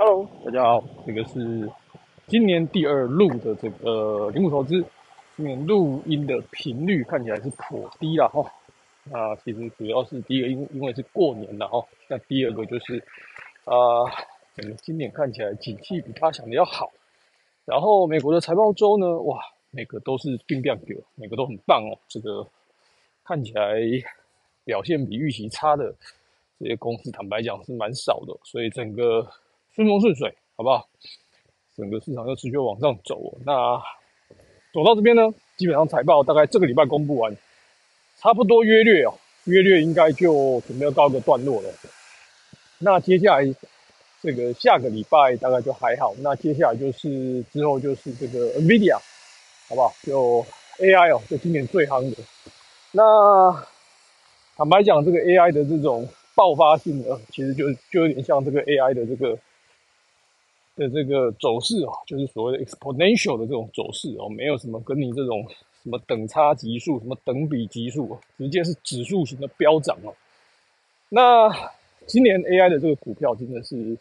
Hello，大家好，这个是今年第二录的这个铃木投资。今年录音的频率看起来是颇低了哈。那其实主要是第一个，因因为是过年了哈。那第二个就是啊，整个今年看起来景气比他想的要好。然后美国的财报周呢，哇，每个都是并量给，每个都很棒哦。这个看起来表现比预期差的这些公司，坦白讲是蛮少的，所以整个顺风顺水，好不好？整个市场又持续往上走。那走到这边呢，基本上财报大概这个礼拜公布完，差不多约略哦，约略应该就准备要告个段落了。那接下来这个下个礼拜大概就还好。那接下来就是之后就是这个 NVIDIA，好不好？就 AI 哦，就今年最夯的。那坦白讲，这个 AI 的这种爆发性呢，其实就就有点像这个 AI 的这个。的这个走势哦，就是所谓的 exponential 的这种走势哦，没有什么跟你这种什么等差级数、什么等比级数，直接是指数型的飙涨哦。那今年 AI 的这个股票真的是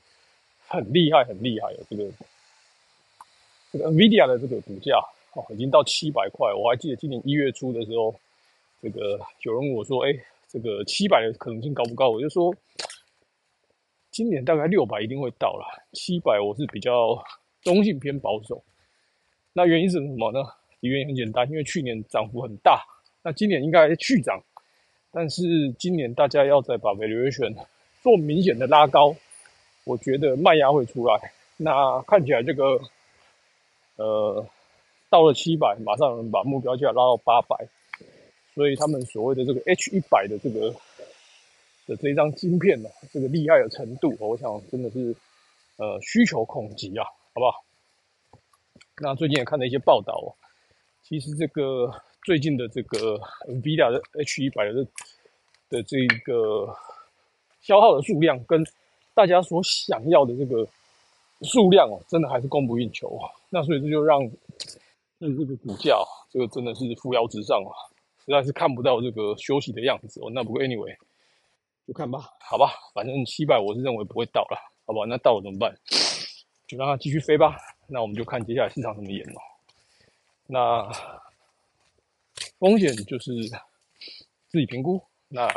很厉害，很厉害哦。这个这个 NVIDIA 的这个股价哦，已经到七百块。我还记得今年一月初的时候，这个有人问我说：“哎，这个七百的可能性高不高？”我就说。今年大概六百一定会到了，七百我是比较中性偏保守。那原因是什么呢？原因很简单，因为去年涨幅很大，那今年应该续涨，但是今年大家要再把 valuation 做明显的拉高，我觉得卖压会出来。那看起来这个呃到了七百，马上把目标价拉到八百，所以他们所谓的这个 H 一百的这个。的这一张晶片呢，这个厉害的程度，我想真的是，呃，需求恐急啊，好不好？那最近也看了一些报道哦，其实这个最近的这个 NVIDIA 的 H 一百的的这个消耗的数量，跟大家所想要的这个数量哦，真的还是供不应求啊。那所以这就让那这个股价，这个真的是扶摇直上啊，实在是看不到这个休息的样子哦。那不过 anyway。就看吧，好吧，反正七百我是认为不会到了，好吧，那到了怎么办？就让它继续飞吧。那我们就看接下来市场怎么演咯。那风险就是自己评估。那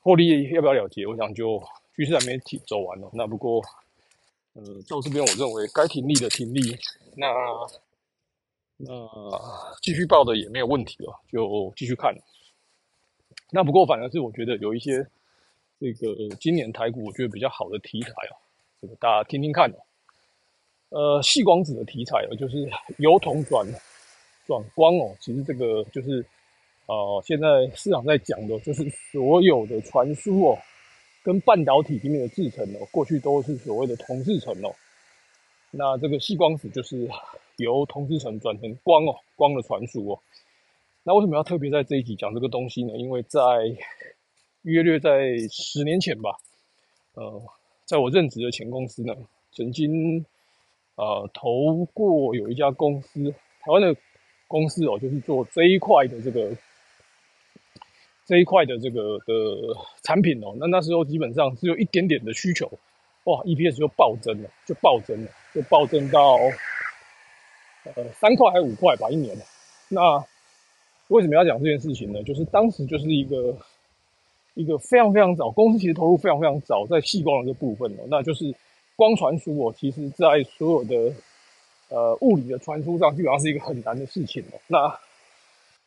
获利要不要了结？我想就趋势还没提走完哦。那不过，呃，到这边我认为该停利的停利，那那继续报的也没有问题了，就继续看。那不过反而是我觉得有一些这个今年台股我觉得比较好的题材哦，这个大家听听看哦。呃，细光子的题材哦，就是由铜转转光哦。其实这个就是呃，现在市场在讲的，就是所有的传输哦，跟半导体里面的制程哦，过去都是所谓的铜制程哦。那这个细光子就是由铜制程转成光哦，光的传输哦。那为什么要特别在这一集讲这个东西呢？因为在约略在十年前吧，呃，在我任职的前公司呢，曾经呃投过有一家公司，台湾的公司哦，就是做这一块的这个这一块的这个的产品哦。那那时候基本上只有一点点的需求，哇，EPS 就暴增了，就暴增了，就暴增到呃三块还是五块吧一年。那为什么要讲这件事情呢？就是当时就是一个一个非常非常早，公司其实投入非常非常早在细光的这部分哦，那就是光传输哦，其实在所有的呃物理的传输上，基本上是一个很难的事情哦。那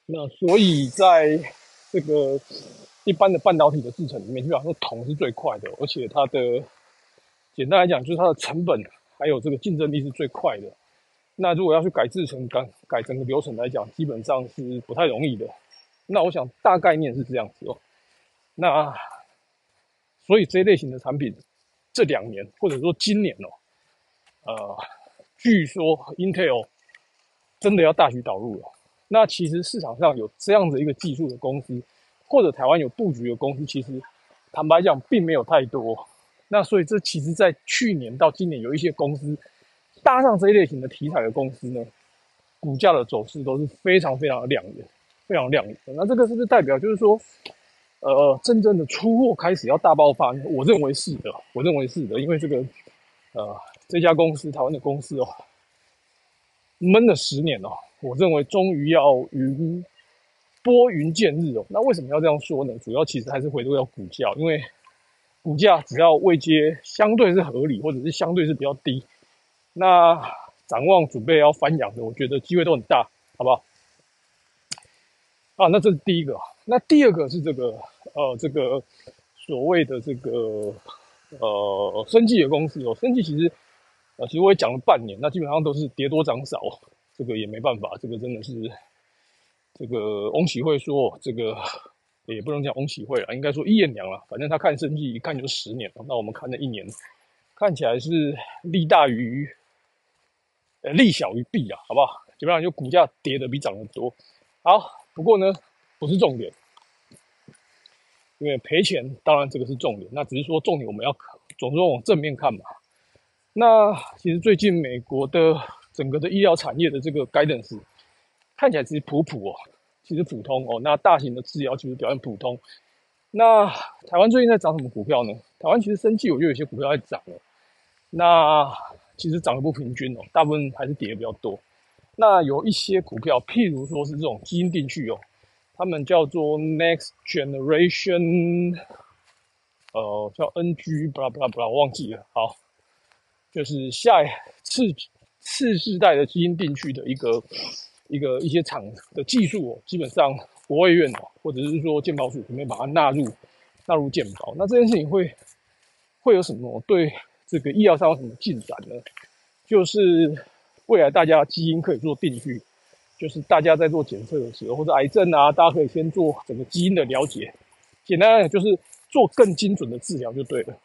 那所以在这个一般的半导体的制程里面，基本上铜是最快的，而且它的简单来讲，就是它的成本还有这个竞争力是最快的。那如果要去改制成改改整个流程来讲，基本上是不太容易的。那我想大概念是这样子哦。那所以这类型的产品这两年或者说今年哦，呃，据说 Intel 真的要大举导入了。那其实市场上有这样子一个技术的公司，或者台湾有布局的公司，其实坦白讲并没有太多。那所以这其实在去年到今年有一些公司。搭上这一类型的题材的公司呢，股价的走势都是非常非常的亮眼，非常亮眼。那这个是不是代表就是说，呃，真正的出货开始要大爆发？我认为是的，我认为是的，因为这个呃，这家公司台湾的公司哦，闷了十年哦，我认为终于要云拨云见日哦。那为什么要这样说呢？主要其实还是回归到股价，因为股价只要未接相对是合理，或者是相对是比较低，那展望准备要翻扬的，我觉得机会都很大，好不好？啊，那这是第一个。那第二个是这个，呃，这个所谓的这个呃，生技的公司哦，生技其实，呃，其实我也讲了半年，那基本上都是跌多涨少，这个也没办法，这个真的是，这个翁启慧说，这个也不能讲翁启慧了，应该说一言娘了，反正他看生技一看就十年了，那我们看了一年，看起来是利大于，呃，利小于弊啊，好不好？基本上就股价跌的比涨的多，好。不过呢，不是重点，因为赔钱当然这个是重点。那只是说重点我们要总是往正面看嘛。那其实最近美国的整个的医疗产业的这个 guidance 看起来其实普普哦，其实普通哦。那大型的治疗其实表现普通。那台湾最近在涨什么股票呢？台湾其实生气，我就有些股票在涨了。那其实涨得不平均哦，大部分还是跌的比较多。那有一些股票，譬如说是这种基因定序哦，他们叫做 Next Generation，呃，叫 NG，不啦不啦不啦，我忘记了。好，就是下一次次世代的基因定序的一个一个一些厂的技术哦，基本上国卫院哦，或者是说健保署准备把它纳入纳入健保。那这件事情会会有什么对这个医疗上有什么进展呢？就是。未来大家基因可以做定序，就是大家在做检测的时候，或者癌症啊，大家可以先做整个基因的了解。简单讲，就是做更精准的治疗就对了。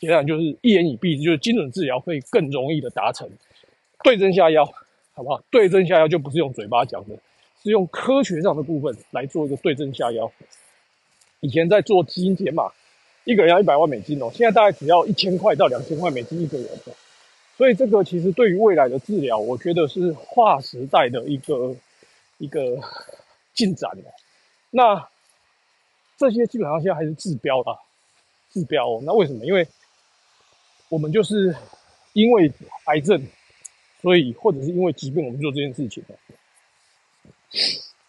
简单讲，就是一言以蔽之，就是精准治疗会更容易的达成。对症下药，好不好？对症下药就不是用嘴巴讲的，是用科学上的部分来做一个对症下药。以前在做基因解码，一个人要一百万美金哦，现在大概只要一千块到两千块美金一个人。所以这个其实对于未来的治疗，我觉得是划时代的一个一个 进展的。那这些基本上现在还是治标啦，治标。那为什么？因为我们就是因为癌症，所以或者是因为疾病，我们做这件事情。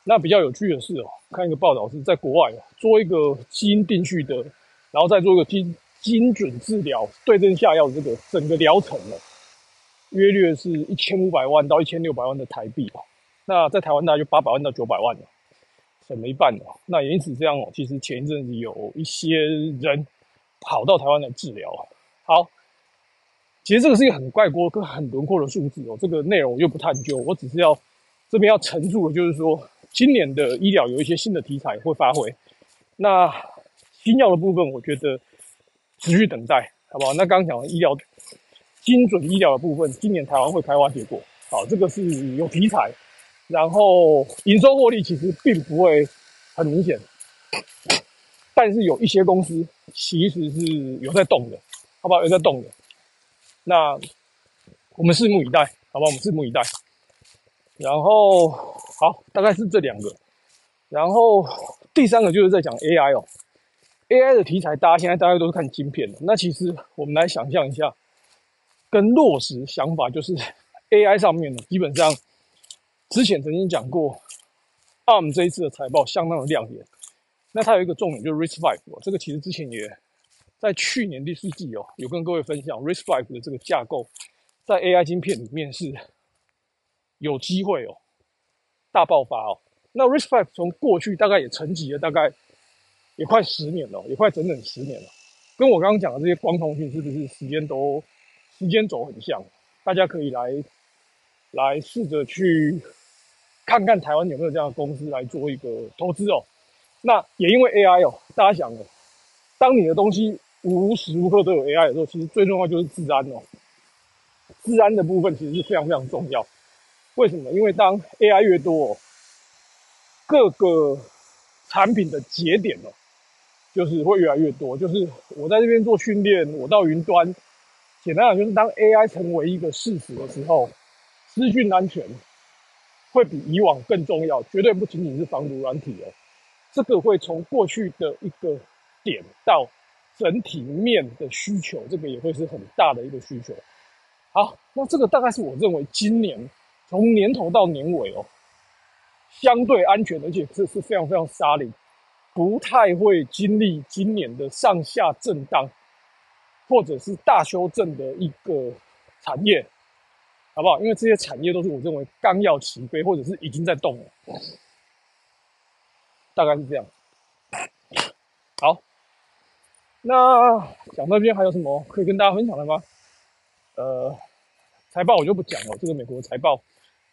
那比较有趣的是哦，看一个报道是在国外做一个基因定序的，然后再做一个精精准治疗、对症下药的这个整个疗程了。约略是一千五百万到一千六百万的台币吧，那在台湾大概就八百万到九百万了，省了一半了。那也因此这样哦，其实前一阵子有一些人跑到台湾来治疗。好，其实这个是一个很怪锅跟很轮廓的数字哦，这个内容我就不探究，我只是要这边要陈述的就是说，今年的医疗有一些新的题材会发挥。那新药的部分，我觉得持续等待，好不好？那刚刚讲的医疗。精准医疗的部分，今年台湾会开花结果。好，这个是有题材，然后营收获利其实并不会很明显，但是有一些公司其实是有在动的，好不好？有在动的，那我们拭目以待，好吧？我们拭目以待。然后好，大概是这两个，然后第三个就是在讲 AI 哦，AI 的题材，大家现在大家都是看晶片的，那其实我们来想象一下。跟落实想法就是 AI 上面呢，基本上之前曾经讲过，ARM 这一次的财报相当的亮眼。那它有一个重点就是 RISC-V，这个其实之前也在去年第四季哦，有跟各位分享 RISC-V 的这个架构，在 AI 晶片里面是有机会哦，大爆发哦。那 RISC-V 从过去大概也沉寂了大概也快十年了，也快整整十年了。跟我刚刚讲的这些光通讯是不是时间都？时间轴很像，大家可以来来试着去看看台湾有没有这样的公司来做一个投资哦。那也因为 AI 哦，大家想哦，当你的东西无时无刻都有 AI 的时候，其实最重要就是治安哦。治安的部分其实是非常非常重要。为什么？因为当 AI 越多，各个产品的节点哦，就是会越来越多。就是我在这边做训练，我到云端。简单讲，就是当 AI 成为一个事实的时候，资讯安全会比以往更重要，绝对不仅仅是防毒软体哦。这个会从过去的一个点到整体面的需求，这个也会是很大的一个需求。好，那这个大概是我认为今年从年头到年尾哦，相对安全，而且这是非常非常沙灵，不太会经历今年的上下震荡，或者是大修正的一个产业，好不好？因为这些产业都是我认为刚要起飞，或者是已经在动了，大概是这样。好，那讲到这边还有什么可以跟大家分享的吗？呃，财报我就不讲了。这个美国财报，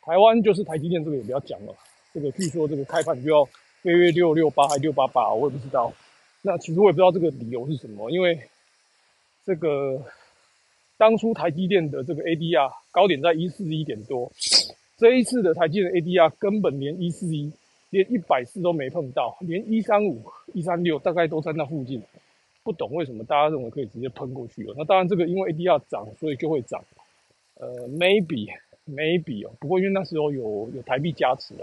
台湾就是台积电这个也不要讲了。这个据说这个开盘就要月月六六八还六八八，我也不知道。那其实我也不知道这个理由是什么，因为这个当初台积电的这个 ADR 高点在一四一点多，这一次的台积电 ADR 根本连一四一连一百四都没碰到，连一三五一三六大概都在那附近。不懂为什么大家认为可以直接喷过去哦？那当然，这个因为 ADR 涨，所以就会涨。呃，maybe maybe 哦，不过因为那时候有有台币加持了，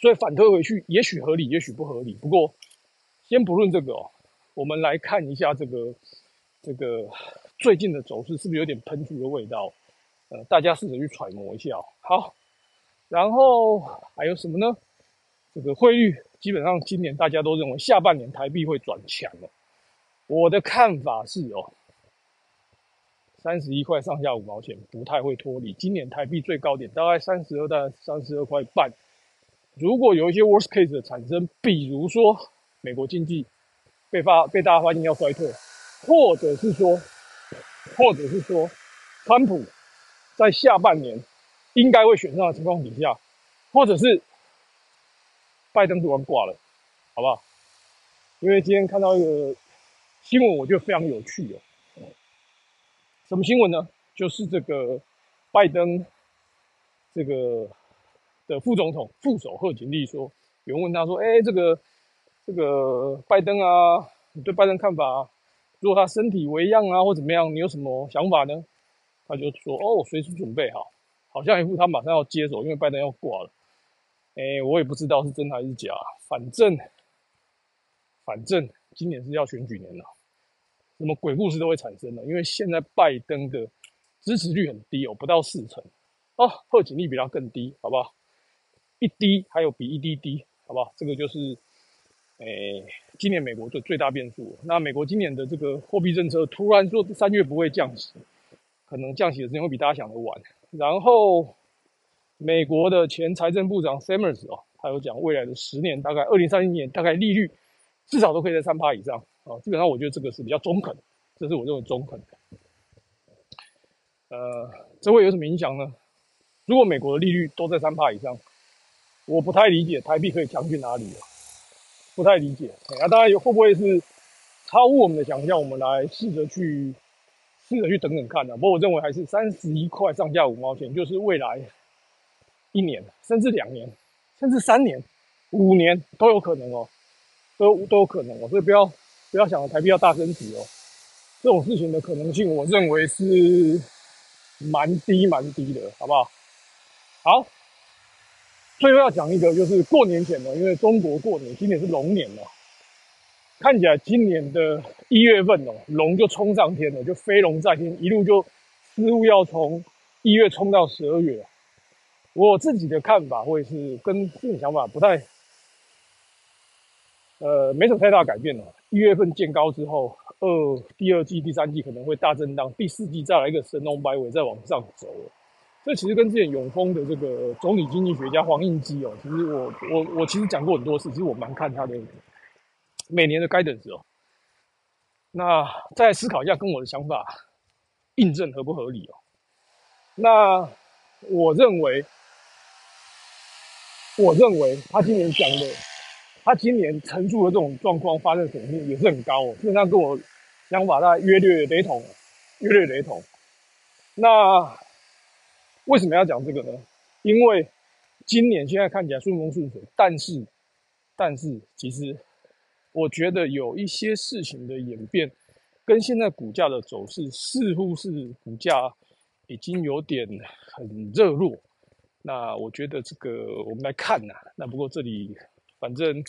所以反推回去也许合理，也许不合理。不过先不论这个哦，我们来看一下这个这个最近的走势是不是有点喷出的味道？呃，大家试着去揣摩一下。好，然后还有什么呢？这个汇率。基本上今年大家都认为下半年台币会转强了。我的看法是哦，三十一块上下五毛钱不太会脱离。今年台币最高点大概三十二到三十二块半。如果有一些 worst case 的产生，比如说美国经济被发被大家发现要衰退，或者是说，或者是说，川普在下半年应该会选上的情况底下，或者是。拜登突然挂了，好不好？因为今天看到一个新闻，我觉得非常有趣哦。什么新闻呢？就是这个拜登这个的副总统副手贺锦丽说，有人问他说：“哎，这个这个拜登啊，你对拜登看法？如果他身体为恙啊，或怎么样，你有什么想法呢？”他就说：“哦，随时准备好，好像一副他马上要接手，因为拜登要挂了。”哎，我也不知道是真还是假，反正反正今年是要选举年了，什么鬼故事都会产生的。因为现在拜登的支持率很低哦，不到四成哦，贺锦丽比他更低，好不好？一低还有比一低低，好不好？这个就是哎，今年美国的最大变数。那美国今年的这个货币政策突然说三月不会降息，可能降息的时间会比大家想的晚，然后。美国的前财政部长 Summers 哦，他有讲未来的十年，大概二零三零年，大概利率至少都可以在三趴以上啊。基本上我觉得这个是比较中肯，这是我认为中肯的。呃，这会有什么影响呢？如果美国的利率都在三趴以上，我不太理解台币可以强去哪里了，不太理解。那当然会不会是超乎我们的想象？我们来试着去试着去等等看呢。不过我认为还是三十一块上下五毛钱，就是未来。一年，甚至两年，甚至三年、五年都有可能哦，都都有可能哦，所以不要不要想着台币要大升值哦，这种事情的可能性，我认为是蛮低蛮低的，好不好？好，最后要讲一个，就是过年前呢，因为中国过年今年是龙年了，看起来今年的一月份哦，龙就冲上天了，就飞龙在天，一路就似乎要从一月冲到十二月。我自己的看法会是跟自己想法不太，呃，没什么太大改变了。一月份见高之后，二第二季、第三季可能会大震荡，第四季再来一个神龙摆尾再往上走。这其实跟之前永丰的这个总理经济学家黄应基哦，其实我我我其实讲过很多次，其实我蛮看他的每年的 guidance 哦。那再思考一下，跟我的想法印证合不合理哦？那我认为。我认为他今年讲的，他今年陈述的这种状况发生的可能性也是很高哦，基本上跟我想法大概约略雷同，约略雷同。那为什么要讲这个呢？因为今年现在看起来顺风顺水，但是，但是其实我觉得有一些事情的演变，跟现在股价的走势似乎是股价已经有点很热络。那我觉得这个我们来看呐，那不过这里反正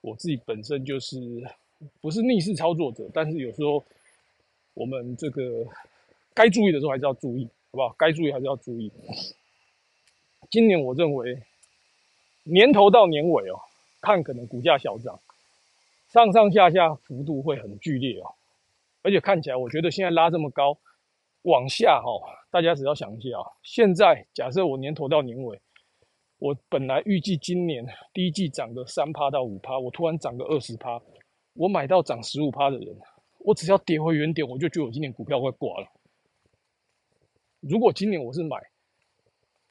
我自己本身就是不是逆势操作者，但是有时候我们这个该注意的时候还是要注意，不好？该注意还是要注意。今年我认为年头到年尾哦，看可能股价小涨，上上下下幅度会很剧烈哦，而且看起来我觉得现在拉这么高，往下哈，大家只要想一下啊，现在假设我年头到年尾。我本来预计今年第一季涨个三趴到五趴，我突然涨个二十趴，我买到涨十五趴的人，我只要跌回原点，我就觉得我今年股票快挂了。如果今年我是买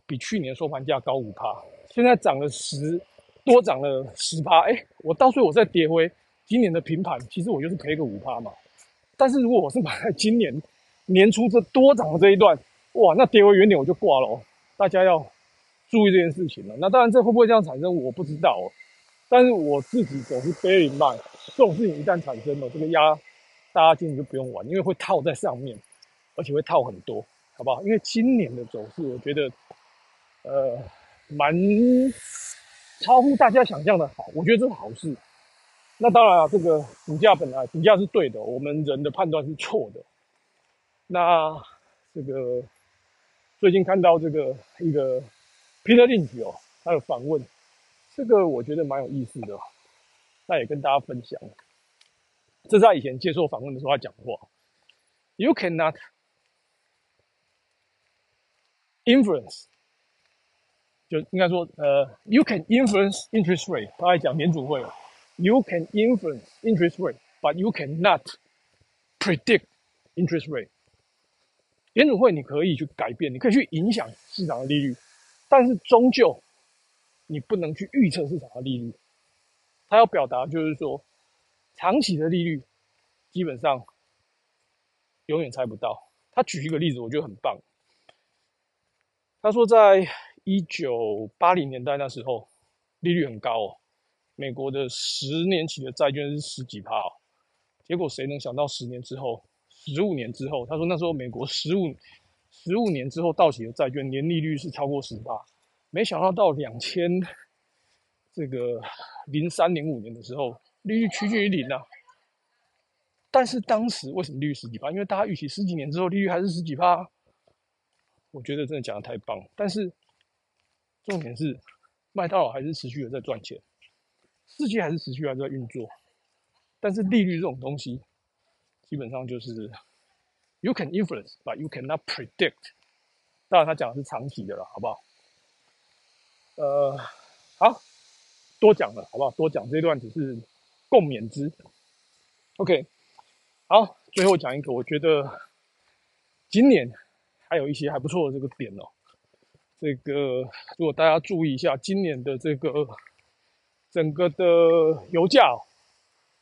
比去年收盘价高五趴，现在涨了十多，涨了十趴，哎，我到时候我再跌回今年的平盘，其实我就是赔个五趴嘛。但是如果我是买在今年年初这多涨的这一段，哇，那跌回原点我就挂了哦。大家要。注意这件事情了，那当然这会不会这样产生，我不知道哦。但是我自己总是 bear in mind，这种事情一旦产生了，这个压大家今年就不用玩，因为会套在上面，而且会套很多，好不好？因为今年的走势，我觉得呃蛮超乎大家想象的好，我觉得这是好事。那当然啊，这个股价本来股价是对的，我们人的判断是错的。那这个最近看到这个一个。皮特林奇哦，他有访问，这个我觉得蛮有意思的，那也跟大家分享。这是他以前接受访问的时候他讲话。You cannot influence，就应该说，呃，You can influence interest rate。他在讲联储会，You can influence interest rate，but you cannot predict interest rate。联储会你可以去改变，你可以去影响市场的利率。但是终究，你不能去预测市场的利率。他要表达就是说，长期的利率基本上永远猜不到。他举一个例子，我觉得很棒。他说，在一九八零年代那时候，利率很高哦，美国的十年期的债券是十几趴哦。结果谁能想到十年之后，十五年之后，他说那时候美国十五。十五年之后到期的债券年利率是超过十八，没想到到两千这个零三零五年的时候，利率趋近于零啊。但是当时为什么利率十几趴？因为大家预期十几年之后利率还是十几趴。我觉得真的讲的太棒。但是重点是麦当劳还是持续的在赚钱，世界还是持续的在运作。但是利率这种东西，基本上就是。You can influence, but you cannot predict。当然，他讲的是长期的了，好不好？呃，好多讲了，好不好？多讲这段只是共勉之。OK，好，最后讲一个，我觉得今年还有一些还不错的这个点哦。这个如果大家注意一下，今年的这个整个的油价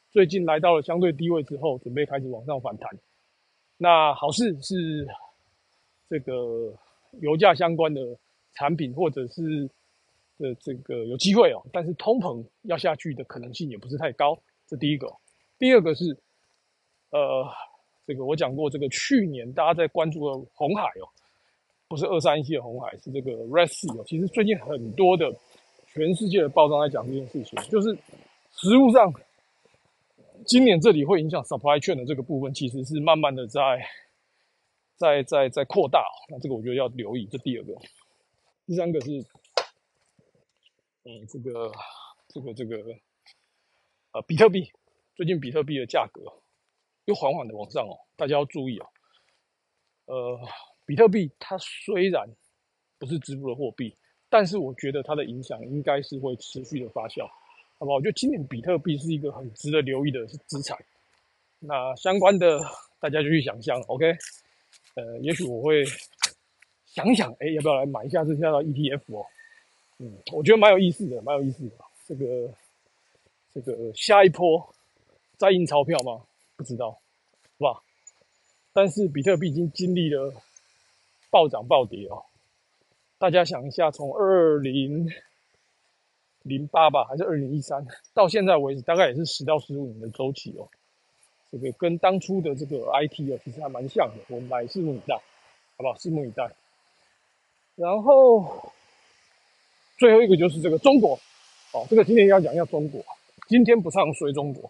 最近来到了相对低位之后，准备开始往上反弹。那好事是，这个油价相关的产品或者是的这个有机会哦，但是通膨要下去的可能性也不是太高。这第一个，第二个是，呃，这个我讲过，这个去年大家在关注的红海哦，不是二三一七的红海，是这个 Red Sea 哦。其实最近很多的全世界的报章在讲这件事情，就是实物上。今年这里会影响 supply chain 的这个部分，其实是慢慢的在在在在扩大哦。那这个我觉得要留意。这第二个，第三个是，嗯，这个这个这个，呃，比特币最近比特币的价格又缓缓的往上哦，大家要注意哦。呃，比特币它虽然不是支付的货币，但是我觉得它的影响应该是会持续的发酵。好不好，我觉得今年比特币是一个很值得留意的资产。那相关的大家就去想象，OK？呃，也许我会想想，哎，要不要来买一下这下的 ETF 哦？嗯，我觉得蛮有意思的，蛮有意思的。这个这个下一波再印钞票吗？知道，是吧？但是比特币已经经历了暴涨暴跌哦。大家想一下，从二零。零八吧，还是二零一三？到现在为止，大概也是十到十五年的周期哦。这个跟当初的这个 IT 哦，其实还蛮像的。我们来拭目以待，好不好？拭目以待。然后最后一个就是这个中国哦，这个今天要讲一下中国。今天不唱衰中国，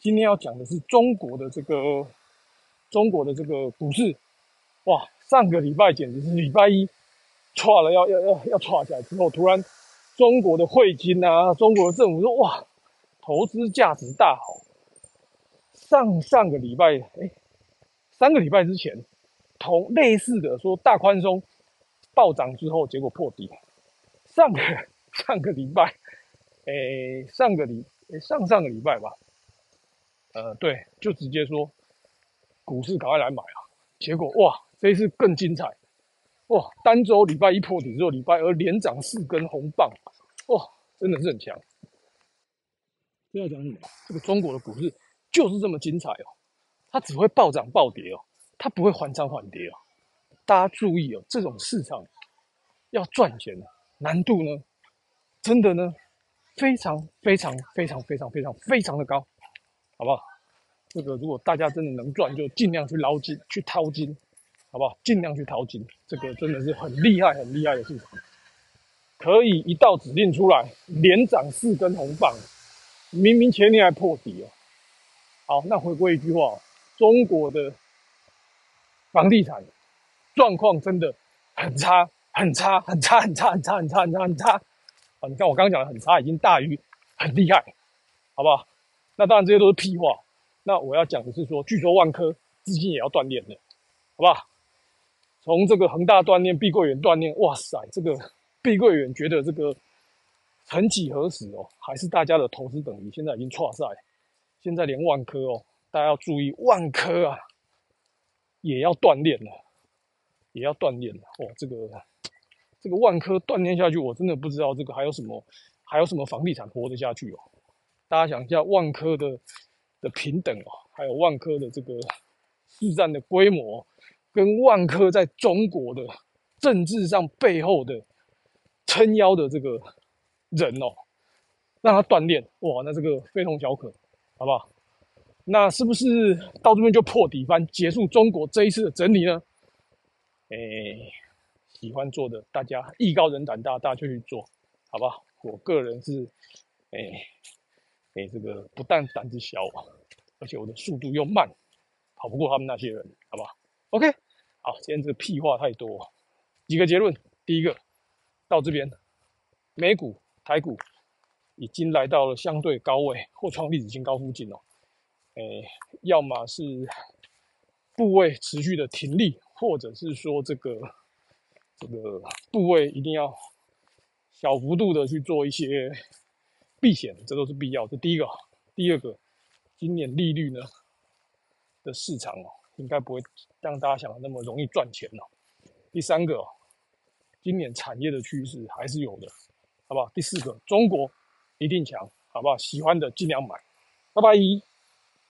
今天要讲的是中国的这个中国的这个股市，哇，上个礼拜简直是礼拜一，歘了要要要要歘起来之后，突然中国的汇金啊，中国的政府说哇，投资价值大好。上上个礼拜，哎，三个礼拜之前，同类似的说大宽松暴涨之后，结果破底。上个上个礼拜，哎，上个礼上上个礼拜吧。呃，对，就直接说股市赶快来买啊！结果哇，这一次更精彩哇！单周礼拜一破底之后，礼拜二连涨四根红棒，哇，真的是很强。要讲什么？这个中国的股市就是这么精彩哦，它只会暴涨暴跌哦，它不会缓涨缓跌哦。大家注意哦，这种市场要赚钱的难度呢，真的呢，非常非常非常非常非常非常的高。好不好？这个如果大家真的能赚，就尽量去捞金、去掏金，好不好？尽量去掏金，这个真的是很厉害、很厉害的事情，可以一道指令出来，连涨四根红棒，明明前天还破底哦。好，那回归一句话，中国的房地产状况真的很差、很差、很差、很差、很差、很差、很差、很差。啊，你看我刚刚讲的很差，已经大于很厉害，好不好？那当然这些都是屁话。那我要讲的是说，据说万科资金也要断炼了，好不好？从这个恒大断炼，碧桂园断炼，哇塞，这个碧桂园觉得这个曾几何时哦，还是大家的投资等级，现在已经错赛。现在连万科哦，大家要注意，万科啊也要断炼了，也要断炼了。哦，这个这个万科断炼下去，我真的不知道这个还有什么，还有什么房地产活得下去哦。大家想一下，万科的的平等哦，还有万科的这个市占的规模，跟万科在中国的政治上背后的撑腰的这个人哦，让他锻炼哇，那这个非同小可，好不好？那是不是到这边就破底翻，结束中国这一次的整理呢？哎，喜欢做的大家艺高人胆大，大家就去做，好不好？我个人是哎。哎，这个不但胆子小，而且我的速度又慢，跑不过他们那些人，好不好？OK，好，今天这个屁话太多，几个结论。第一个，到这边，美股、台股已经来到了相对高位或创历史新高附近哦。哎，要么是部位持续的停利，或者是说这个这个部位一定要小幅度的去做一些。避险，这都是必要。这第一个，第二个，今年利率呢的市场哦，应该不会像大家想的那么容易赚钱了。第三个，今年产业的趋势还是有的，好不好？第四个，中国一定强，好不好？喜欢的尽量买，拜拜。